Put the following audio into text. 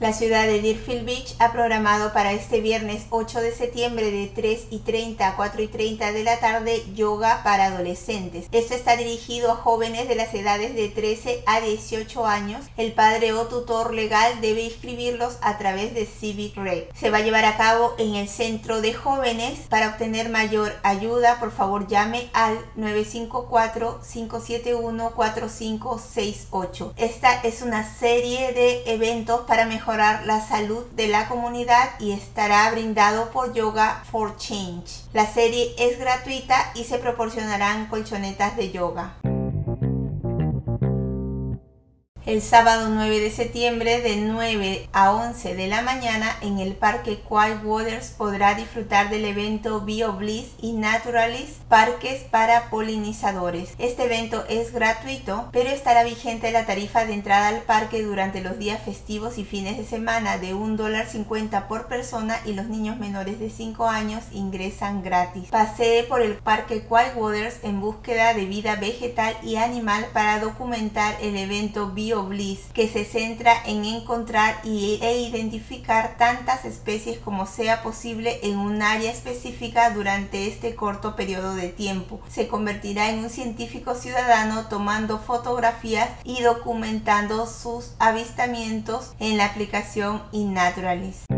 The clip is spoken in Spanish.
La ciudad de Deerfield Beach ha programado para este viernes 8 de septiembre de 3 y 30 a 4 y 30 de la tarde yoga para adolescentes. Esto está dirigido a jóvenes de las edades de 13 a 18 años. El padre o tutor legal debe inscribirlos a través de Civic Rec. Se va a llevar a cabo en el centro de jóvenes. Para obtener mayor ayuda, por favor llame al 954-571-4568. Esta es una serie de eventos para mejorar la salud de la comunidad y estará brindado por Yoga for Change. La serie es gratuita y se proporcionarán colchonetas de yoga el sábado 9 de septiembre de 9 a 11 de la mañana en el Parque Quiet Waters podrá disfrutar del evento BioBliss y Naturalist Parques para Polinizadores. Este evento es gratuito, pero estará vigente la tarifa de entrada al parque durante los días festivos y fines de semana de $1.50 por persona y los niños menores de 5 años ingresan gratis. Pasee por el Parque Quiet Waters en búsqueda de vida vegetal y animal para documentar el evento Bliss, que se centra en encontrar y, e identificar tantas especies como sea posible en un área específica durante este corto periodo de tiempo. Se convertirá en un científico ciudadano tomando fotografías y documentando sus avistamientos en la aplicación Innaturalist.